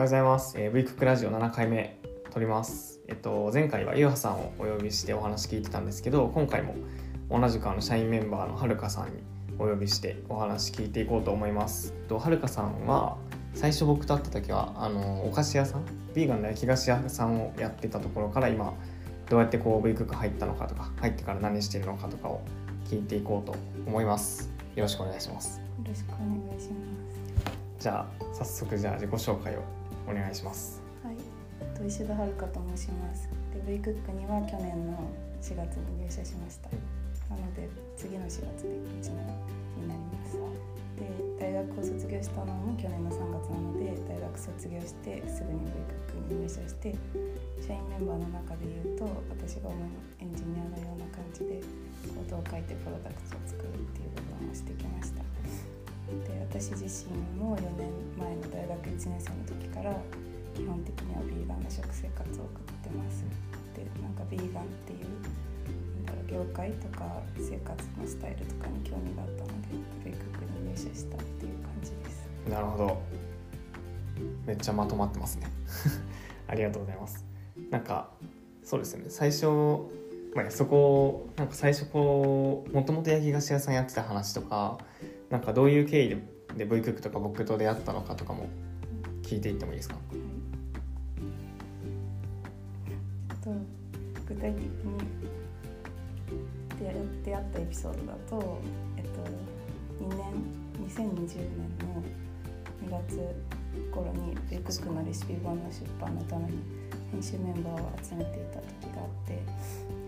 ございます。えー、V クックラジオ7回目撮ります。えっと前回はゆうはさんをお呼びしてお話聞いてたんですけど、今回も同じくあの社員メンバーのはるかさんにお呼びしてお話聞いていこうと思います。とはるかさんは最初僕と会った時はあのお菓子屋さん、ビーガンの焼き菓子屋さんをやってたところから今どうやってこう V クック入ったのかとか、入ってから何してるのかとかを聞いていこうと思います。よろしくお願いします。よろしくお願いしまじゃあ早速じゃあ自己紹介をお願いします。はい、と石田遥と申します。で、V クックには去年の4月に入社しました。なので次の4月で1年になります。で、大学を卒業したのも去年の3月なので、大学卒業してすぐに V クックに入社して、社員メンバーの中で言うと私が主にエンジニアのような感じでコードを書いてプロダクトを作るっていう部分をしてきました。で私自身も4年前の大学1年生の時から基本的にはビーガンの食生活を送ってますでなんかビーガンっていうなんだろう業界とか生活のスタイルとかに興味があったのでベイクックに入社したっていう感じですなるほど。めっちゃまとまってますね。ありがとうございます。なんかそうですよね。最初、まあ、そこなんか最初こうもともと焼き菓子屋さんやってた話とか、なんかどういう経緯でで V クックとか僕と出会ったのかとかも聞いていってもいいですか？はいと具体的に出会ったエピソードだと、えっと、2年2020年の2月頃にベイクックのレシピ本の出版のために編集メンバーを集めていた時があって、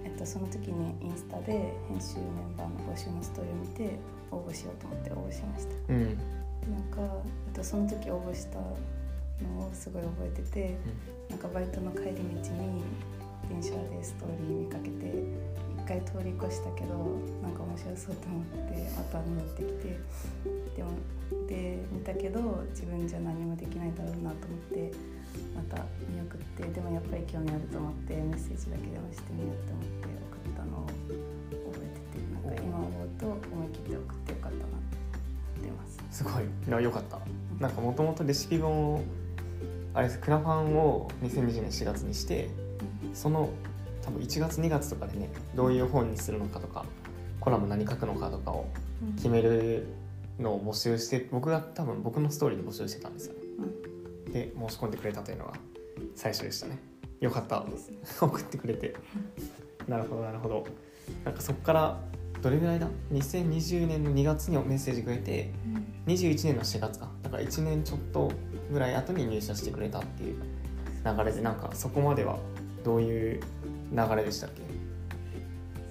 えっと、その時にインスタで編集メンバーの募集のストーリーを見て応募しようと思って応募しました。うん。なんか、えっと、その時応募したのをすごい覚えてて、なんかバイトの帰り道に電車でストーリー見かけて一回通り越したけどなんか面白そうと思ってまた戻ってきてでもで見たけど自分じゃ何もできないだろうなと思ってまた見送ってでもやっぱり興味あると思ってメッセージだけでもしてみようと思ってす。すごい。良かった。なんかもともとレシピ本をあれですクラファンを2020年4月にして。その多分1月2月とかでねどういう本にするのかとかコラム何書くのかとかをうん決めるのを募集して僕が多分僕のストーリーで募集してたんですよねうんで申し込んでくれたというのが最初でしたねよかった 送ってくれてなるほどなるほどなんかそこからどれぐらいだ？2020年の2月にメッセージくれて21年の4月か。だから1年ちょっとぐらい後に入社してくれたっていう流れでなんかそこまではどういう流れでしたっけ？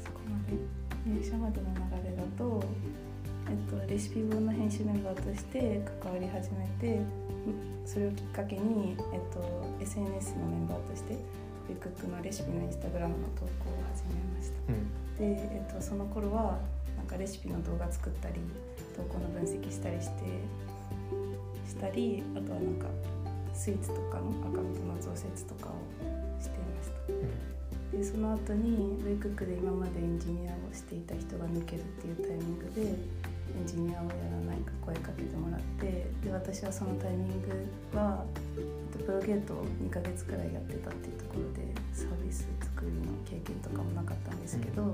そこまで入社までの流れだと、えっと、レシピ本の編集メンバーとして関わり始めてそれをきっかけに、えっと、SNS のメンバーとしてビクックのレシピのインスタグラムの投稿を始めました。うん。で、えっと、その頃はかレシピの動画作ったり投稿の分析したりしてしたりあとはなんかスイーツとかのアカウントの増設とかをしていました。でその後にウェイクックで今までエンジニアをしていた人が抜けるっていうタイミングでエンジニアをやらないか声かけてもらってで私はそのタイミングはえっとプロゲートを2ヶ月くらいやってたっていうところでサービス作りの経験とかもなかったんですけど、なん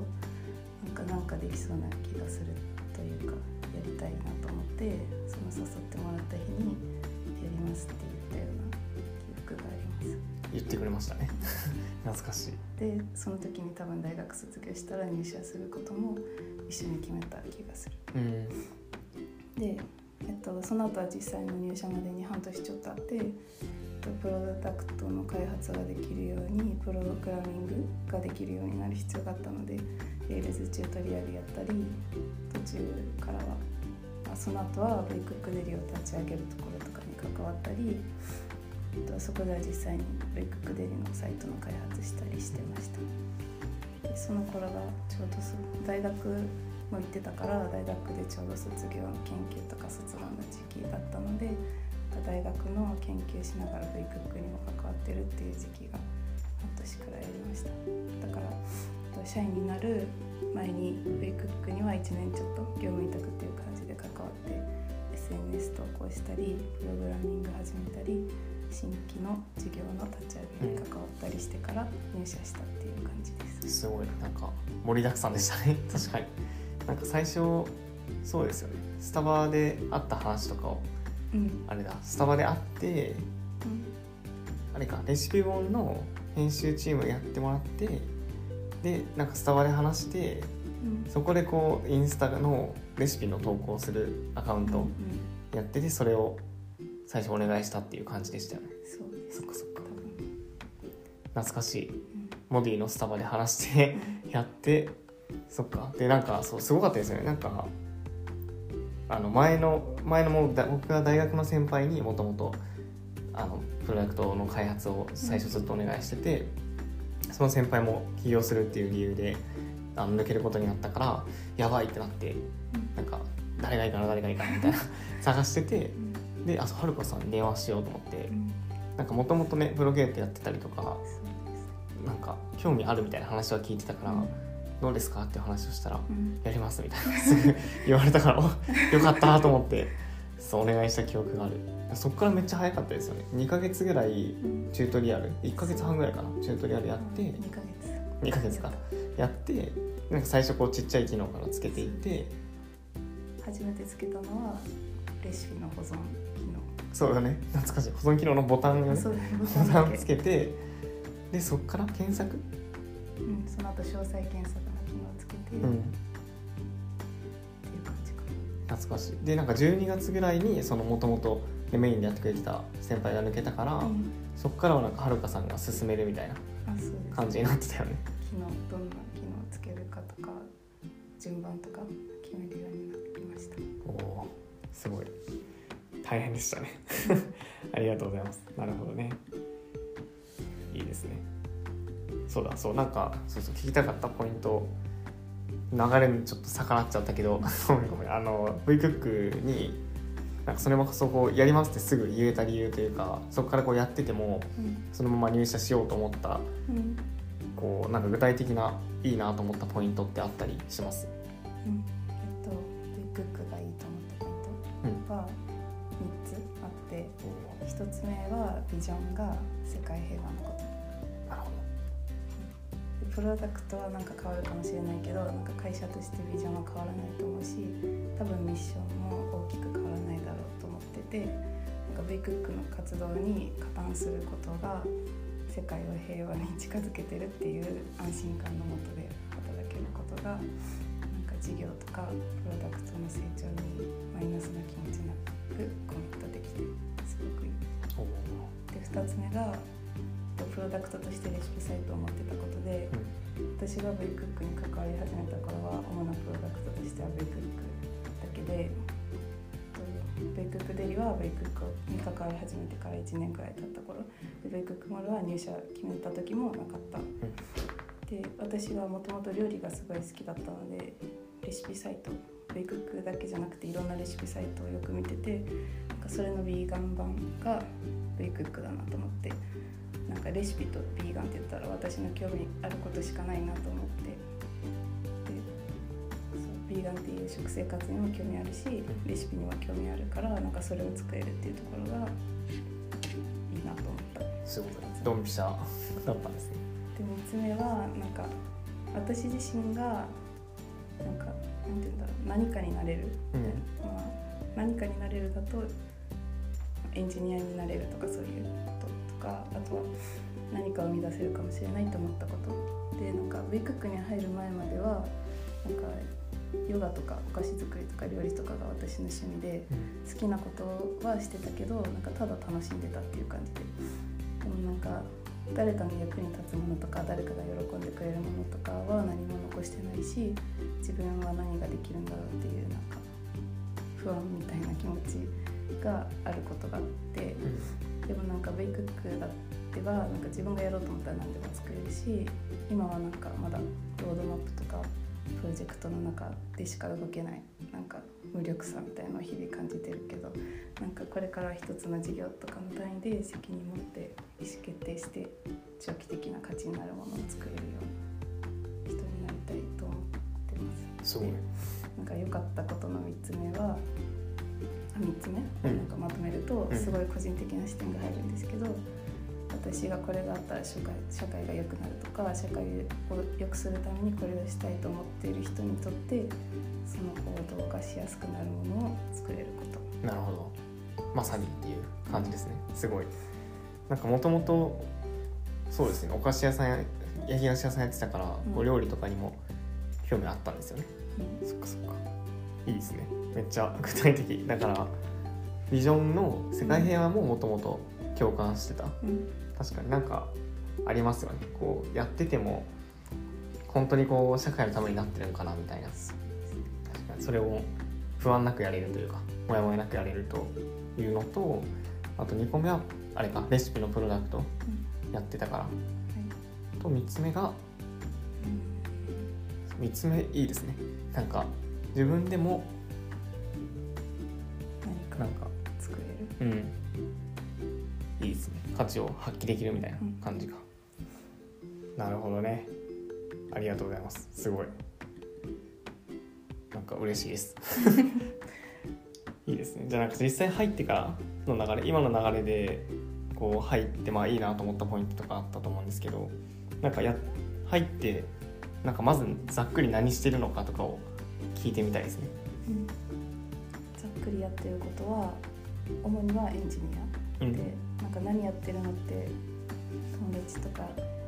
かなんかできそうな気がするというかやりたいなと思ってその誘ってもらった日にやりますって言ったような記憶があります。言ってくれましたね。懐かしい。でその時に多分大学卒業したら入社することも一緒に決めた気がする。うん。で、えっと、その後は実際の入社までに半年ちょっとあって、と、プロダクトの開発ができるようにプログラミングができるようになる必要があったので Rails チュートリアルやったり途中からは、まあ、その後はベイクックデリを立ち上げるところとかに関わったりえっとそこでは実際にベイクックデリのサイトの開発したりしてました。でその頃がちょうどそ大学も行ってたから大学でちょうど卒業研究とか卒論の時期だったので大学の研究しながらベイクックにも関わってるっていう時期が半年くらいありました。だからえっと社員になる前にベイクックには1年ちょっと業務委託っていう感じで関わって SNS 投稿したりプログラミング始めたり新規の事業の立ち上げに関わったりしてから入社したっていう感じです。すごいなんか盛りだくさんでしたね。確かに。なんか最初そうですよね。スタバで会った話とかをうん、あれだ。スタバで会ってうん。あれか。レシピ本の編集チームやってもらってでなんかスタバで話してうん。そこでこうインスタのレシピの投稿するアカウントうんやっててそれを最初お願いしたっていう感じでしたよね。そうですそっかそっか。懐かしい。うん。モディのスタバで話してやってそっか。でなんかそうすごかったですよね。なんかあの前の前のもだ僕が大学の先輩にもともとあのプロダクトの開発を最初ずっとお願いしてて、その先輩も起業するっていう理由であの抜けることになったからやばいってなってうん。なんか誰がいいかな誰がいいかなみたいな探しててうん。であはるかさんに電話しようと思ってうん。なんかもともとねプロゲートやってたりとかなんか興味あるみたいな話は聞いてたから、うんどうですか？って話をしたらうん。やりますみたいな。す ぐ言われたからおよかったと思ってそうお願いした記憶がある。そっからめっちゃ早かったですよね。2ヶ月ぐらいうんチュートリアル1ヶ月半ぐらいかなチュートリアルやって2ヶ月。2ヶ月か。やってなんか最初こうちっちゃい機能からつけていって初めてつけたのはレシピの保存機能。そうだね。懐かしい。保存機能のボタンをボタンつけて。でそっから検索？うん、その後詳細検索っていう感じか懐かしい。でなんか12月ぐらいにそのもともとメインでやってくれてた先輩が抜けたから、な、うん、そっからはなんかはるかさんが進めるみたいな感じになってたよね。機能どんな機能をつけるかとか順番とか決めるようになりました。おおすごい。大変でしたね。ありがとうございます。なるほどね。いいですね。そうだそうなんかそうそう聞きたかったポイント流れにちょっと逆らっちゃったけどあの V クックになんかそれもそこやりますってすぐ言えた理由というかそこからこうやっててもうん、そのまま入社しようと思ったうん。こうなんか具体的ないいなと思ったポイントってあったりします？うん、えっとビッグックがいいと思ったポイントは3つあって1つ目はビジョンが世界平和のことプロダクトはなんか変わるかもしれないけどなんか会社としてビジョンは変わらないと思うし多分ミッションも大きく変わらないだろうと思っててなんかベイクックの活動に加担することが世界を平和に近づけてるっていう安心感のもとで働けることがなんか事業とかプロダクトの成長にマイナスな気持ちなくコミットできてすごくいい。で2つ目がプロダクトとしてレシピサイトを持ってたことで私がベイクックに関わり始めた頃は主なプロダクトとしてはベイクックだけでとベイクックデリはベイクックに関わり始めてから1年くらい経った頃でベイクックモルは入社決めた時もなかった。で私はもともと料理がすごい好きだったのでレシピサイトベイクックだけじゃなくていろんなレシピサイトをよく見ててなんかそれのビーガン版がベイクックだなと思ってなんかレシピとビーガンって言ったら私の興味あることしかないなと思って。でそうビーガンっていう食生活にも興味あるしレシピにも興味あるからなんかそれを作れるっていうところがいいなと思った。すごい。ドンピシャ。だったんですね。で3つ目はなんか私自身がなんかなんて言うんだろう何かになれる、うん。まあ、何かになれるだとエンジニアになれるとかそういうこととかあとは何かを生み出せるかもしれないと思ったこと。でなんかウェイクックに入る前まではなんかヨガとかお菓子作りとか料理とかが私の趣味で好きなことはしてたけどなんかただ楽しんでたっていう感じで。でもなんか誰かの役に立つものとか誰かが喜んでくれるものとかは何も残してないし自分は何ができるんだろうっていうなんか不安みたいな気持ちがあることがあってでもなんかベイクックだってはなんか自分がやろうと思ったら何でも作れるし今はなんかまだロードマップとかプロジェクトの中でしか動けないなんか無力さみたいなのを日々感じてるけどなんかこれから一つの事業とかの単位で責任持って意思決定して長期的な価値になるものを作れるような人になりたいと思ってます。すごいなんか良かったことの3つ目は3つ目、うん。なんかまとめるとうん。すごい個人的な視点が入るんですけど、私がこれがあったら社会社会が良くなるとか社会を良くするためにこれをしたいと思っている人にとってその行動がしやすくなるものを作れること。なるほど。まさにっていう感じですね。すごい。なんかもともとそうですね。お菓子屋さんや焼き菓子屋さんやってたから、うん。お料理とかにも興味あったんですよね。うん。そっかそっかいいですね。めっちゃ具体的。だからビジョンの世界平和ももともと共感してた。うん。確かになんかありますよね。こうやってても本当にこう社会のためになってるのかなみたいな。確かにそれを不安なくやれるというかもやもやなくやれるというのとあと2個目はあれかレシピのプロダクトやってたから。はい。と3つ目が3つ目いいですね。なんか自分でも何かなんか作れる？うん。いいですね。価値を発揮できるみたいな感じが、なるほどね。ありがとうございます。すごい。なんか嬉しいです。いいですね。じゃあなんか実際入ってからの流れ今の流れでこう入ってまあいいなと思ったポイントとかあったと思うんですけどなんかや入ってなんかまずざっくり何してるのかとかを聞いてみたいですね。うん。ざっくりやってることは主にはエンジニア。うん。で、なんか何やってるのって友達とか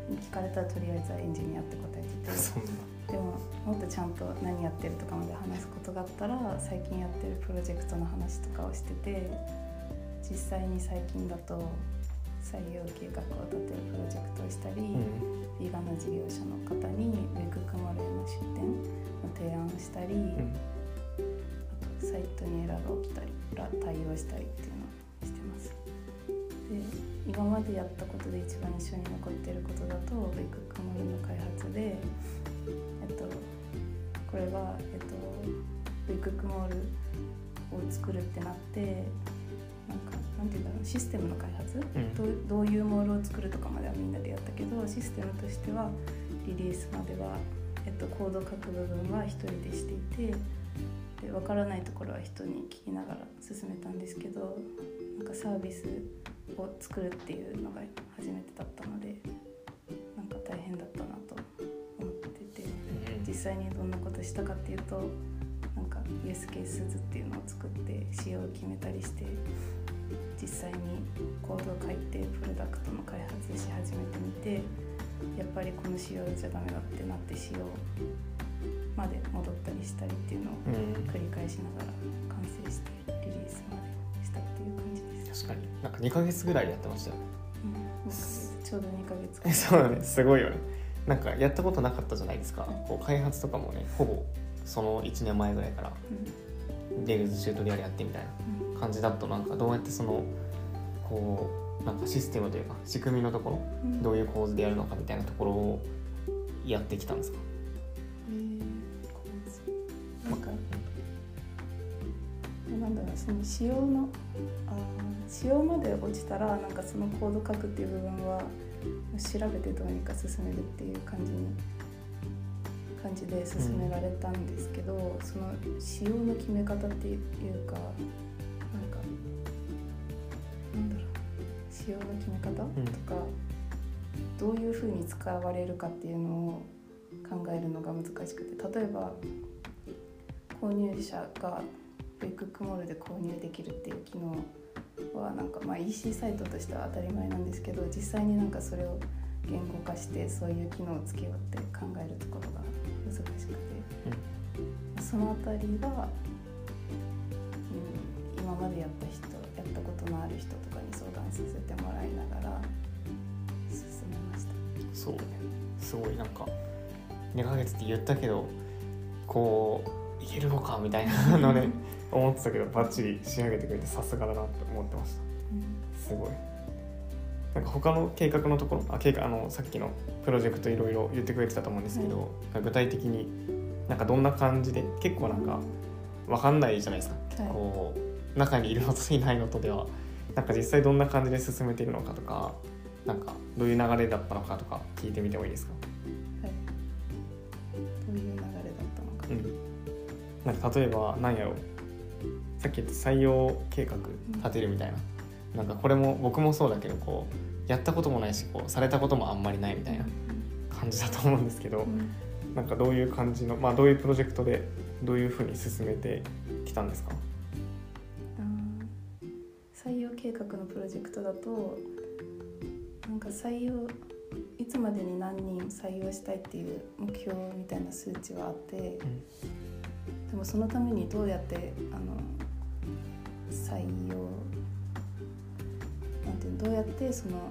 に聞かれたらとりあえずはエンジニアって答えてて。でももっとちゃんと何やってるとかまで話すことがあったら最近やってるプロジェクトの話とかをしてて実際に最近だと採用計画を立てるプロジェクトをしたり、うん。ヴィーガンの事業者の方にウェククマルへの出店の提案をしたり、うん。あとサイトにエラーが起きたりら対応したりっていうのをしてます。で今までやったことで一番印象に残っていることだとウェククマルの開発で、えっと、これが、えっと、ウェククモールを作るってなってなんかなんていうんだろうシステムの開発、うどういうモールを作るとかまではみんなでやったけどシステムとしてはリリースまでは、えっと、コード書く部分は一人でしていてで分からないところは人に聞きながら進めたんですけどなんかサービスを作るっていうのが初めてだったのでなんか大変だったなと思ってて実際にどんなことしたかっていうとなんかユースケース図っていうのを作って仕様を決めたりして実際にコードを書いてプロダクトの開発し始めてみてやっぱりこの仕様じゃダメだってなって仕様まで戻ったりしたりっていうのをうん繰り返しながら完成してリリースまでしたっていう感じです。確かに。なんか2ヶ月ぐらいでやってましたよね。うん、2ヶ月ちょうど2ヶ月。え そうだねす。ごいよね。なんかやったことなかったじゃないですか。こう開発とかもねほぼその1年前ぐらいから。うん。 Rails Tutorial やってみたいな感じだとなんかどうやってそのこうなんかシステムというか仕組みのところうん。どういう構図でやるのかみたいなところをやってきたんですか？えーなんかなんだろうその仕様のあー仕様まで落ちたらなんかそのコード書くっていう部分は調べてどうにか進めるっていう感じに感じで進められたんですけど、その仕様の決め方っていうか仕様の決め方、ん。とかどういうふうに使われるかっていうのを考えるのが難しくて例えば購入者がビッグクモールで購入できるっていう機能はなんかまあ EC サイトとしては当たり前なんですけど実際になんかそれを言語化してそういう機能をつけようって考えるところが難しくて、そのあたりは、うん、今までやった人ことのある人とかに相談させてもらいながら進めました。そうねすごいなんか2ヶ月って言ったけどこういけるのかみたいな のね思ってたけどバッチリ仕上げてくれてさすがだなって思ってました。すごい。なんか他の計画のところあ計画あのさっきのプロジェクトいろいろ言ってくれてたと思うんですけど、具体的になんかどんな感じで結構なんか分かんないじゃないですか、はい。こう中にいるのといないのとではなんか実際どんな感じで進めているのかとかなんかどういう流れだったのかとか聞いてみてもいいですか、はい、どういう流れだったのか。うん、なんか例えば何やろ。うさっき言った採用計画立てるみたいな、なんかこれも僕もそうだけどこうやったこともないしこうされたこともあんまりないみたいな感じだと思うんですけど、うん。なんかどういう感じのまあどういうプロジェクトでどういうふうに進めてきたんですか？計画のプロジェクトだとなんか採用いつまでに何人採用したいっていう目標みたいな数値はあって、でもそのためにどうやってあの採用なんていうのどうやってその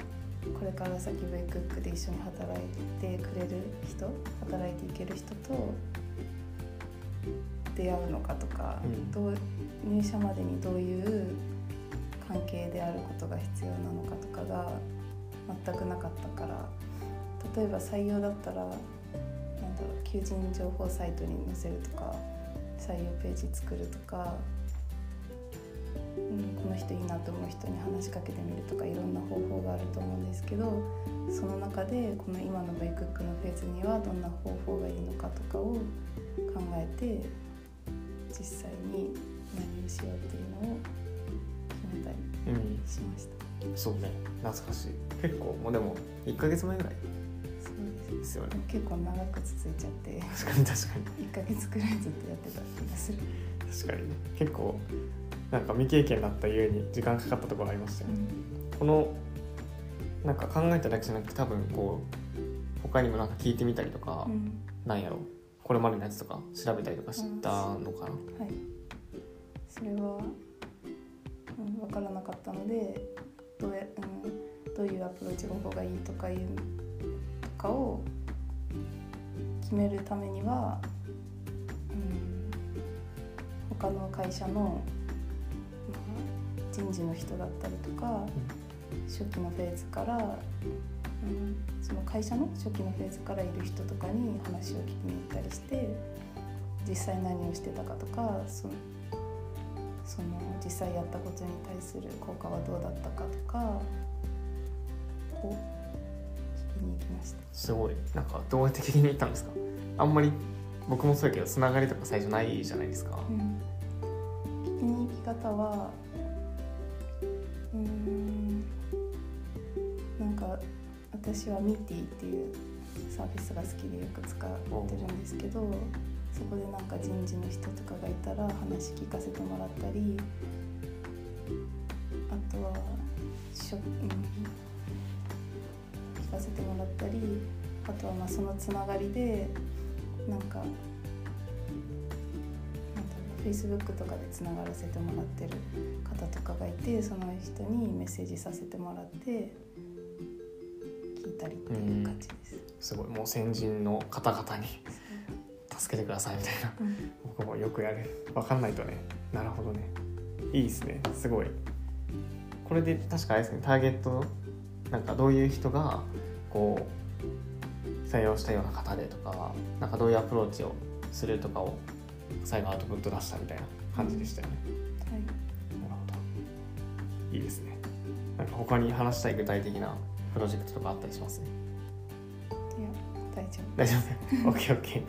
これから先 V クックで一緒に働いてくれる人働いていける人と出会うのかとか、うん。どう入社までにどういう関係であることが必要なのかとかが全くなかったから。例えば採用だったらなんだろう求人情報サイトに載せるとか採用ページ作るとか、うん、この人いいなと思う人に話しかけてみるとかいろんな方法があると思うんですけどその中でこの今の v クックのフェーズにはどんな方法がいいのかとかを考えて実際に何をしようっていうのをしました。そうね。懐かしい。結構もうでも1ヶ月前ぐらい。そうです。よね。結構長く続いちゃって。確かに確かに。1ヶ月くらいずっとやってた気がする。確かにね。結構なんか未経験だったゆえに時間かかったところありましたよね、このなんか考えただけじゃなくて多分こう他にもなんか聞いてみたりとか、うん。なんやろ。これまでのやつとか調べたりとかしたのかな、はい、それは、うん、分からなかったのでどうや、うん、どういうアプローチ方法がいいとかいうとかを決めるためには、うん、他の会社の、まあ、人事の人だったりとか初期のフェーズから、うん、その会社の初期のフェーズからいる人とかに話を聞きに行ったりして実際何をしてたかとかそのその実際やったことに対する効果はどうだったかとかを聞きに行きました。すごい。なんかどうやって聞きに行ったんですか？あんまり僕もそうやけどつながりとか最初ないじゃないですか、うん。聞きに行き方はうーん。なんか私はミーティーっていうサービスが好きでよく使ってるんですけどそこでなんか人事の人とかがいたら話聞かせてもらったりあとはしょ、うん、聞かせてもらったりあとはまあそのつながりでなんかなんだろう Facebook とかでつながらせてもらってる方とかがいてその人にメッセージさせてもらって聞いたりっていう感じです。すごいもう先人の方々に助けてくださいみたいな。うん。僕もよくやる。分かんないとね。なるほどね。いいですね。すごい。これで確かあれですね。ターゲットなんかどういう人がこう採用したような方でとかなんかどういうアプローチをするとかを最後アウトプット出したみたいな感じでしたよね、はい。なるほど。いいですね。なんか他に話したい具体的なプロジェクトとかあったりしますね？丈夫。大丈夫 ?OKOK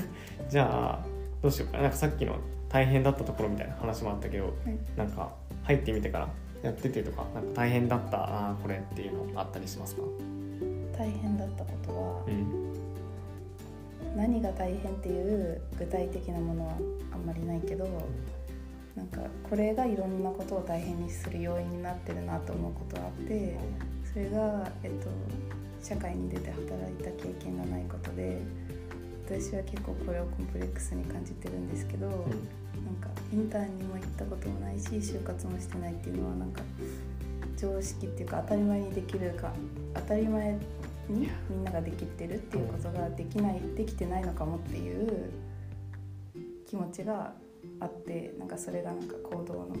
じゃあどうしようかな。なんかさっきの大変だったところみたいな話もあったけどはい。なんか入ってみてからやっててとかなんか大変だったこれっていうのあったりしますか？大変だったことはうん。何が大変っていう具体的なものはあんまりないけどなんかこれがいろんなことを大変にする要因になってるなと思うことはあってそれが、えっと、社会に出て働いた経験がないことで私は結構これをコンプレックスに感じてるんですけど、なんかインターンにも行ったこともないし就活もしてないっていうのはなんか常識っていうか当たり前にできるか当たり前にみんなができてるっていうことができないできてないのかもっていう気持ちがあってなんかそれがなんか行動の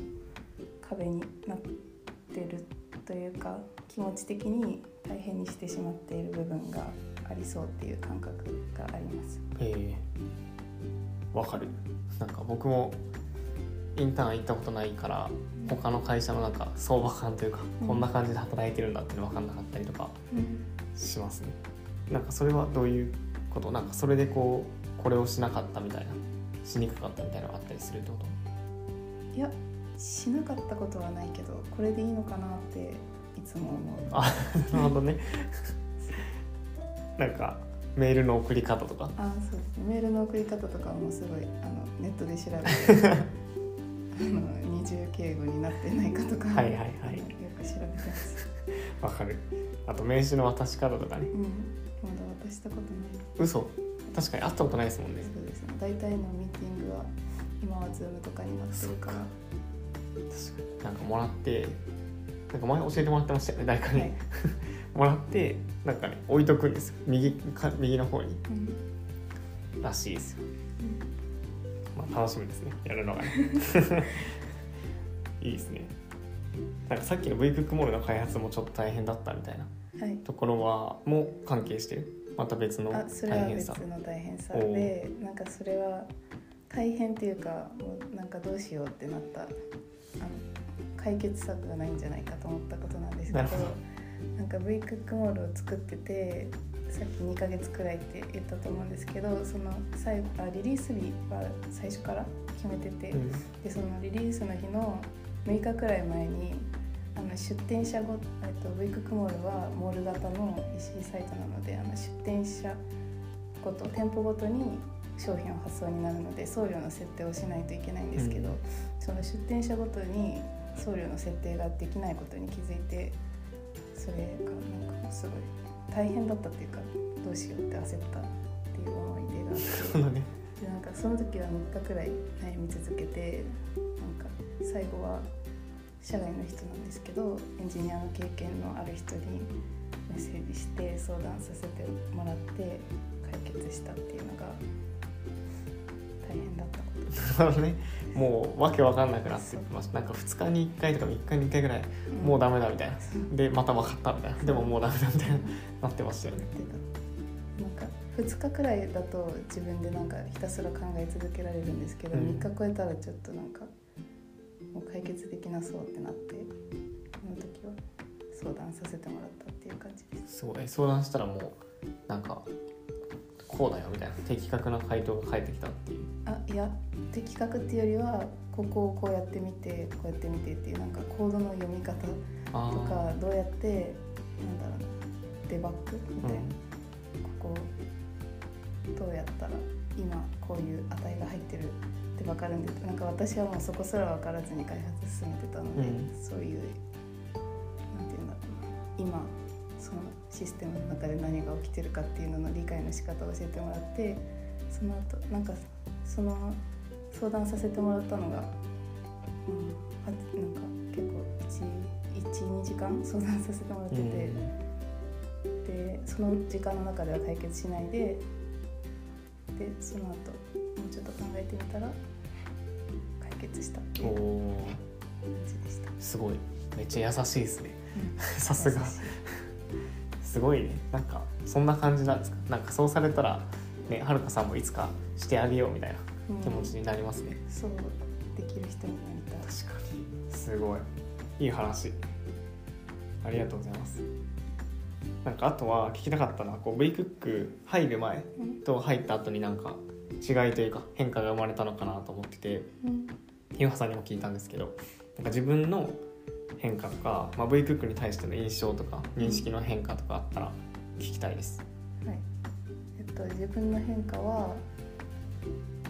壁になってるというか気持ち的に大変にしてしまっている部分がありそうっていう感覚があります。え。ー、わかる。なんか僕もインターン行ったことないから他の会社のなんか相場感というか、うん。こんな感じで働いてるんだっていうの分かんなかったりとかしますね。なんかそれはどういうこと？なんかそれでこうこれをしなかったみたいなしにくかったみたいなのがあったりするってこと？いやしなかったことはないけどこれでいいのかなっていつも思う。あなるほどね。なんかメールの送り方とか？あそうですね。メールの送り方とかもすごいあのネットで調べて あの二重敬語になってないかとかはいはいはい。よく調べてます。わかる。あと名刺の渡し方とかね。うん。まだ渡したことない。嘘？確かに会ったことないですもんね。そうですね。大体のミーティングは今はズームとかになってるから。確かに。なんかもらってなんか前教えてもらってましたよね誰かに、はい。もらってなんかね置いとくんです。よ右か右の方に。うんらしいですよ、まあ、楽しみですね。やるのがね。いいですね。なんかさっきの V クックモールの開発もちょっと大変だったみたいなはい。ところはもう関係してる？また別のあそれは別大変さの大変さでなんかそれは大変っていうかもうなんかどうしようってなった解決策がないんじゃないかと思ったことなんですけどなんか V クックモールを作っててさっき2ヶ月くらいって言ったと思うんですけどその最後あリリース日は最初から決めてて、うん。でそのリリースの日の6日くらい前にあの出店者ごえっと V クックモールはモール型の EC サイトなのであの出店者ごと店舗ごとに商品を発送になるので送料の設定をしないといけないんですけど、うん。その出店者ごとに送料の設定ができないことに気づいてそれがなんかすごい大変だったっていうかどうしようって焦ったっていう思い出があって。でなんかその時は3日くらい悩み続けてなんか最後は社外の人なんですけどエンジニアの経験のある人にメッセージして相談させてもらって解決したっていうのが大変だったこと ね。もうわけわかんなくなってました。なんか2日に1回とか3日に1回ぐらいもうダメだみたいな。でまた分かったみたいな。でももうダメだみたいな。なってましたよね。なんか2日くらいだと自分でなんかひたすら考え続けられるんですけど、うん。3日超えたらちょっとなんかもう解決できなそうってなってその時は相談させてもらったっていう感じです。すごい相談したらもうなんかこうだよみたいな的確な回答が返ってきたっていう。あいや的確っていうよりはここをこうやってみてこうやってみてっていうなんかコードの読み方とかどうやってなんだろうなデバッグみたいな、ここどうやったら今こういう値が入ってるって分かるんでなんか私はもうそこすら分からずに開発進めてたので、うん。そういうなんていうんだろうな今そのシステムの中で何が起きてるかっていうのの理解の仕方を教えてもらってその後なんかその相談させてもらったのが、うん、はなんか結構12時間 相談させてもらってて。うん。でその時間の中では解決しないででその後もうちょっと考えてみたら解決したっていうお感ーじでした。すごい。めっちゃ優しいですね。うん。さすがすごいね。なんかそんな感じなんですか？なんかそうされたらねはるかさんもいつかしてあげようみたいなうん。気持ちになりますね、そうできる人になりたい。確かに。すごい。いい話。ありがとうございます。なんかあとは聞きたかったのはこう V クック入る前うん。と入った後になんか違いというか変化が生まれたのかなと思っててうん。ひはさんにも聞いたんですけどなんか自分の変化とか、まあ、V クックに対しての印象とか認識の変化とかあったら聞きたいです。はい。えっと、自分の変化は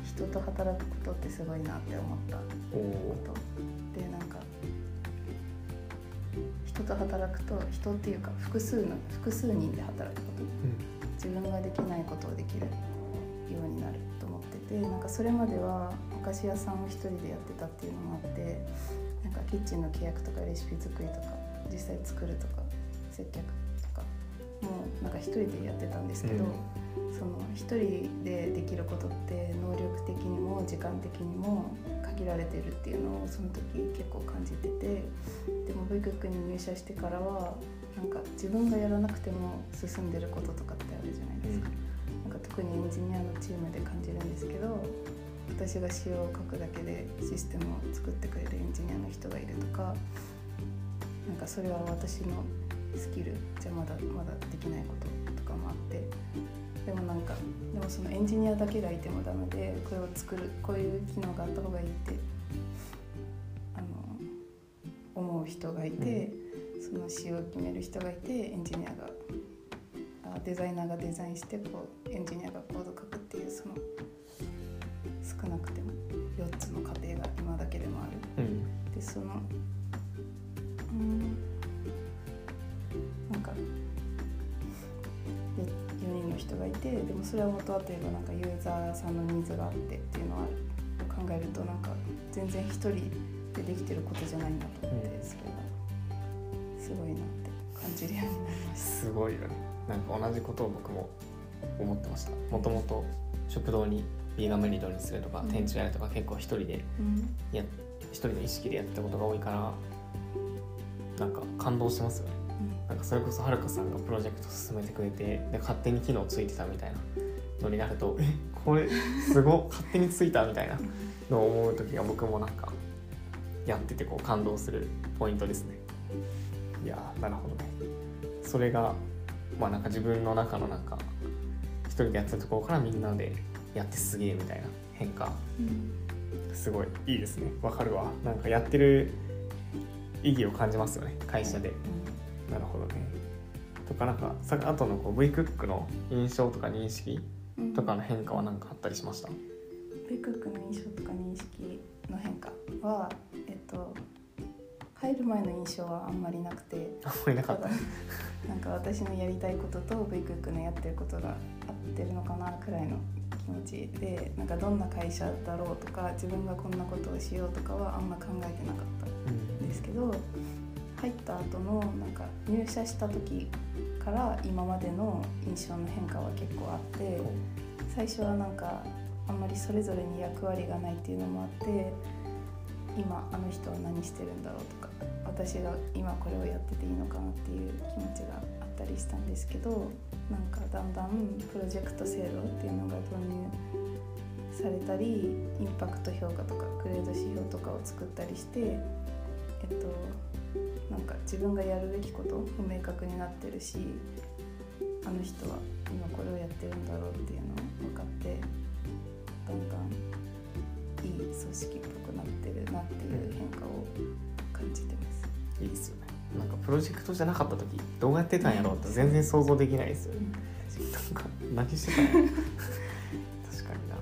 人と働くことってすごいなって思ったこと。でなんか人と働くと人っていうか複数の複数人で働くこと。自分ができないことをできるようになると思っててなんかそれまではお菓子屋さんを一人でやってたっていうのもあってかキッチンの契約とかレシピ作りとか実際作るとか接客とかもうなんか一人でやってたんですけど、うんその一人でできることって能力的にも時間的にも限られてるっていうのをその時結構感じててでもクックに入社してからはなんか自分がやらなくても進んでることとかってあるじゃないですか。なんか特にエンジニアのチームで感じるんですけど私が仕様を書くだけでシステムを作ってくれるエンジニアの人がいるとかなんかそれは私のスキルじゃまだまだできないこととかもあってでもなんかでもそのエンジニアだけがいてもダメでこれを作るこういう機能があった方がいいってあの思う人がいて、その仕様を決める人がいてエンジニアがデザイナーがデザインしてこうエンジニアがコード書くっていうその少なくても4つの過程が今だけでもある。うんでそのうんなんかで4人の人がいてでもそれは元はといえばなんかユーザーさんのニーズがあってっていうのは考えるとなんか全然一人でできてることじゃないなと思って、うんそれがすごいなって感じるようになりました。すごいよねなんか同じことを僕も思ってましたもともと食堂にビーガンメリードにするとか、うん。店長やるとか結構一人でうん。や一人の意識でやったことが多いからなんか感動しますよね。なんかそれこそはるかさんがプロジェクト進めてくれてで勝手に機能ついてたみたいなのになるとえこれすごっ 勝手についたみたいなのを思う時が僕もなんかやっててこう感動するポイントですね。いやーなるほどね。それがまあなんか自分の中のなんか一人でやってたところからみんなでやってすげえみたいな変化。うん。すごいいいですね。わかるわ。なんかやってる意義を感じますよね。会社で。なるほどね。とかなんかさあとのこう V クックの印象とか認識うん。とかの変化は何かあったりしました、ベクックの印象とか認識の変化はえっと入る前の印象はあんまりなくて。あんまりなかった。なんか私のやりたいことと V クックのやってることが合ってるのかなくらいの気持ちでなんかどんな会社だろうとか自分がこんなことをしようとかはあんま考えてなかったん。ですけど入った後のなんか入社した時から今までの印象の変化は結構あって最初はなんかあんまりそれぞれに役割がないっていうのもあって今あの人は何してるんだろうとか私が今これをやってていいのかなっていう気持たりしたんですけどなんかだんだんプロジェクト制度っていうのが導入されたりインパクト評価とかグレード指標とかを作ったりしてえっとなんか自分がやるべきことも明確になってるしあの人は今これをやってるんだろうっていうのを分かってだんだんいい組織っぽくなってるなっていう変化を感じてます。いいですよねプロジェクトじゃなかった時どうやってたんやろうって全然想像できないですよ。ねなんか何してたん 確かにな。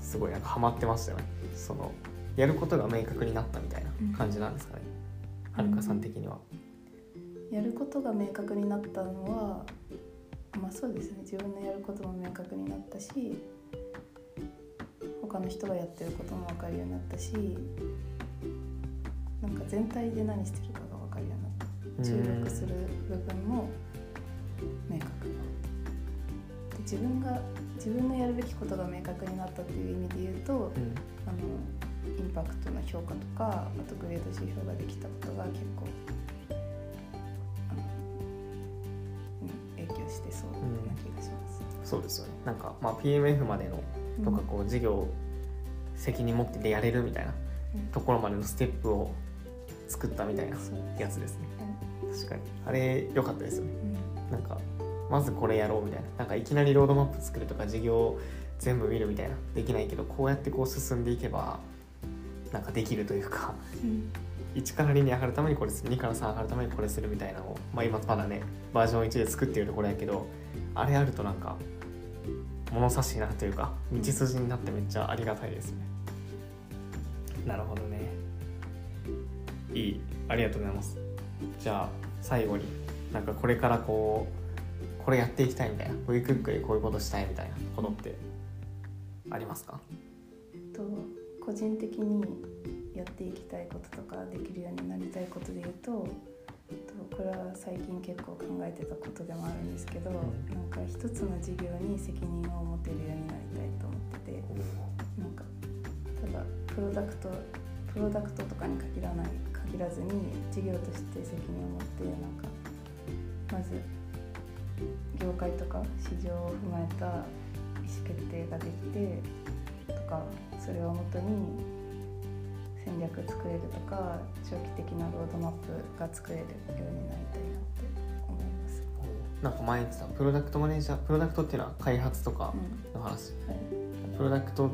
すごいなんかハマってましたよね。そのやることが明確になったみたいな感じなんですかね。はるかさん的には。やることが明確になったのはまあそうですね。自分のやることも明確になったし他の人がやってることも分かるようになったしなんか全体で何してる注力する部分も明確で自分が自分のやるべきことが明確になったっていう意味で言うとうん。あのインパクトの評価とかあとグレード指標ができたことが結構うん、影響してそうな気がします。そうですよね。なんか、まあ、PMF までのとかこう事業責任持っててやれるみたいなうんところまでのステップを作ったみたいなやつですね。うん確かに。あれ良かったですよね。うん。なんかまずこれやろうみたいな。なんかいきなりロードマップ作るとか事業全部見るみたいな。できないけどこうやってこう進んでいけばなんかできるというか。うん。1から2に上がるためにこれする2から3上がるためにこれするみたいなのを、まあ、今まだねバージョン1で作ってるところやけどあれあるとなんか物差しになるというか道筋になってめっちゃありがたいですね。なるほどね。いい。ありがとうございます。じゃあ最後になんかこれからこうこれやっていきたいみたいな V クックでこういうことしたいみたいなことってありますか？と個人的にやっていきたいこととかできるようになりたいことで言うととこれは最近結構考えてたことでもあるんですけど、ん。なんか一つの事業に責任を持てるようになりたいと思っててなんかただプロダクトプロダクトとかに限らない限らずに事業として責任を持ってなんかまず業界とか市場を踏まえた意思決定ができてとかそれをもとに戦略作れるとか長期的なロードマップが作れるようになりたいなって思います。なんか前言ってたプロダクトマネージャープロダクトっていうのは開発とかうん。の話、はい。プロダクト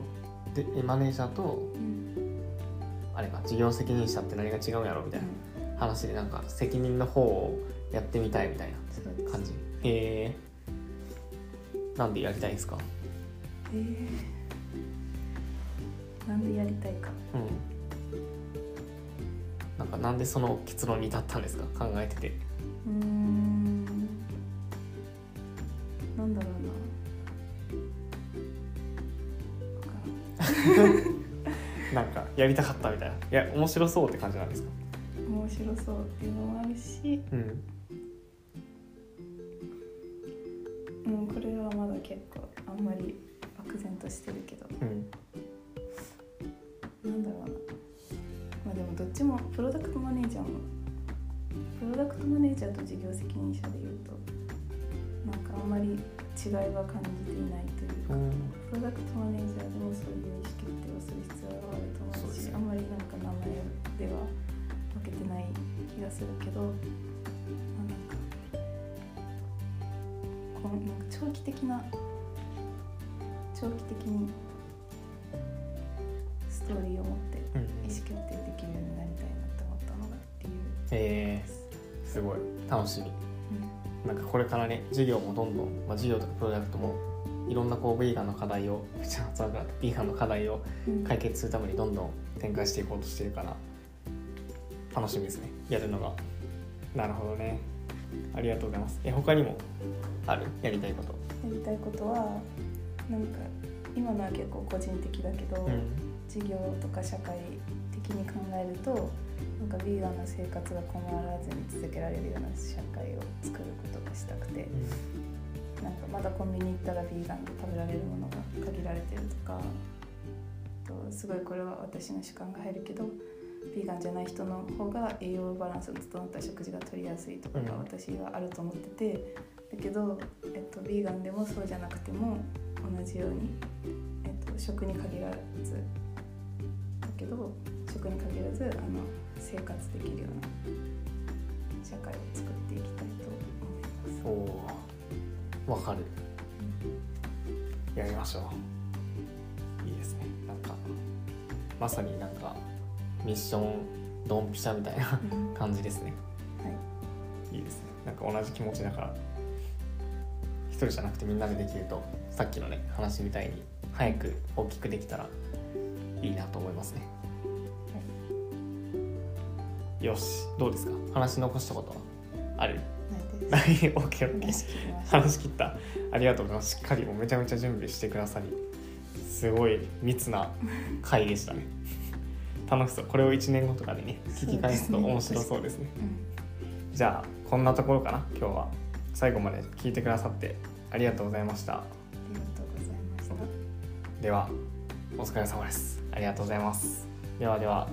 でマネージャーとうんあれか事業責任者って何が違うんやろみたいなうん。話でなんか責任の方をやってみたいみたいな感じ。へえなんでやりたいんですか？えー、なんでやりたいか。うん。なんかなんでその結論に至ったんですか？考えてて。うーんやりたかったみたいな。いや面白そうって感じなんですか？面白そうっていうのもあるし、うん。うん、これはまだ結構あんまり漠然としてるけど。うん。なんだろうな。まあでもどっちもプロダクトマネージャーもプロダクトマネージャーと事業責任者でいうとなんかあんまり違いは感じていないというかうん。プロダクトマネージャーでもそういう意思決定をする必要があると思うでは分けてない気がするけど、まあ、なんかこうなんか長期的な長期的にストーリーを持ってうん意思決定できるようになりたいなって思ったのが理由えー、す。ごい。楽しみ。なんかこれからね授業もどんどん、まあ、授業とかプロダクトもいろんなこうヴィーガンの課題を ヴィーガンの課題をうん。解決するためにどんどん展開していこうとしてるから楽しみですね。やるのが。なるほどね。ありがとうございます。え他にもある？やりたいこと。やりたいことはなんか今のは結構個人的だけど、うん。事業とか社会的に考えるとなんかビーガンの生活が困らずに続けられるような社会を作ることがしたくてなんかまだコンビニ行ったらビーガンで食べられるものが限られてるとかあとすごいこれは私の主観が入るけどビーガンじゃない人の方が栄養バランスの整った食事が取りやすいとかがうん。私はあると思っててだけど、えっと、ビーガンでもそうじゃなくても同じように、えっと、食に限らずだけど食に限らずあの生活できるような社会を作っていきたいと思います。おおわかる。やりましょう。いいですね。なんかまさになんかミッションドンピシャみたいなうん。感じですね。はい。いいですね。なんか同じ気持ちだから。一人じゃなくてみんなでできるとさっきのね話みたいに早く大きくできたらいいなと思いますね。よしどうですか？話し残したことは？ある？ないです。な いオッケーオッケー。話し切った。ありがとうございます。しっかりもうめちゃめちゃ準備してくださりすごい密な回でしたね楽しそう。これを1年後とかでね聞き返すと面白そうですね。うん。じゃあこんなところかな今日は最後まで聞いてくださってありがとうございました。ありがとうございました。ではお疲れ様です。ありがとうございます。ではでは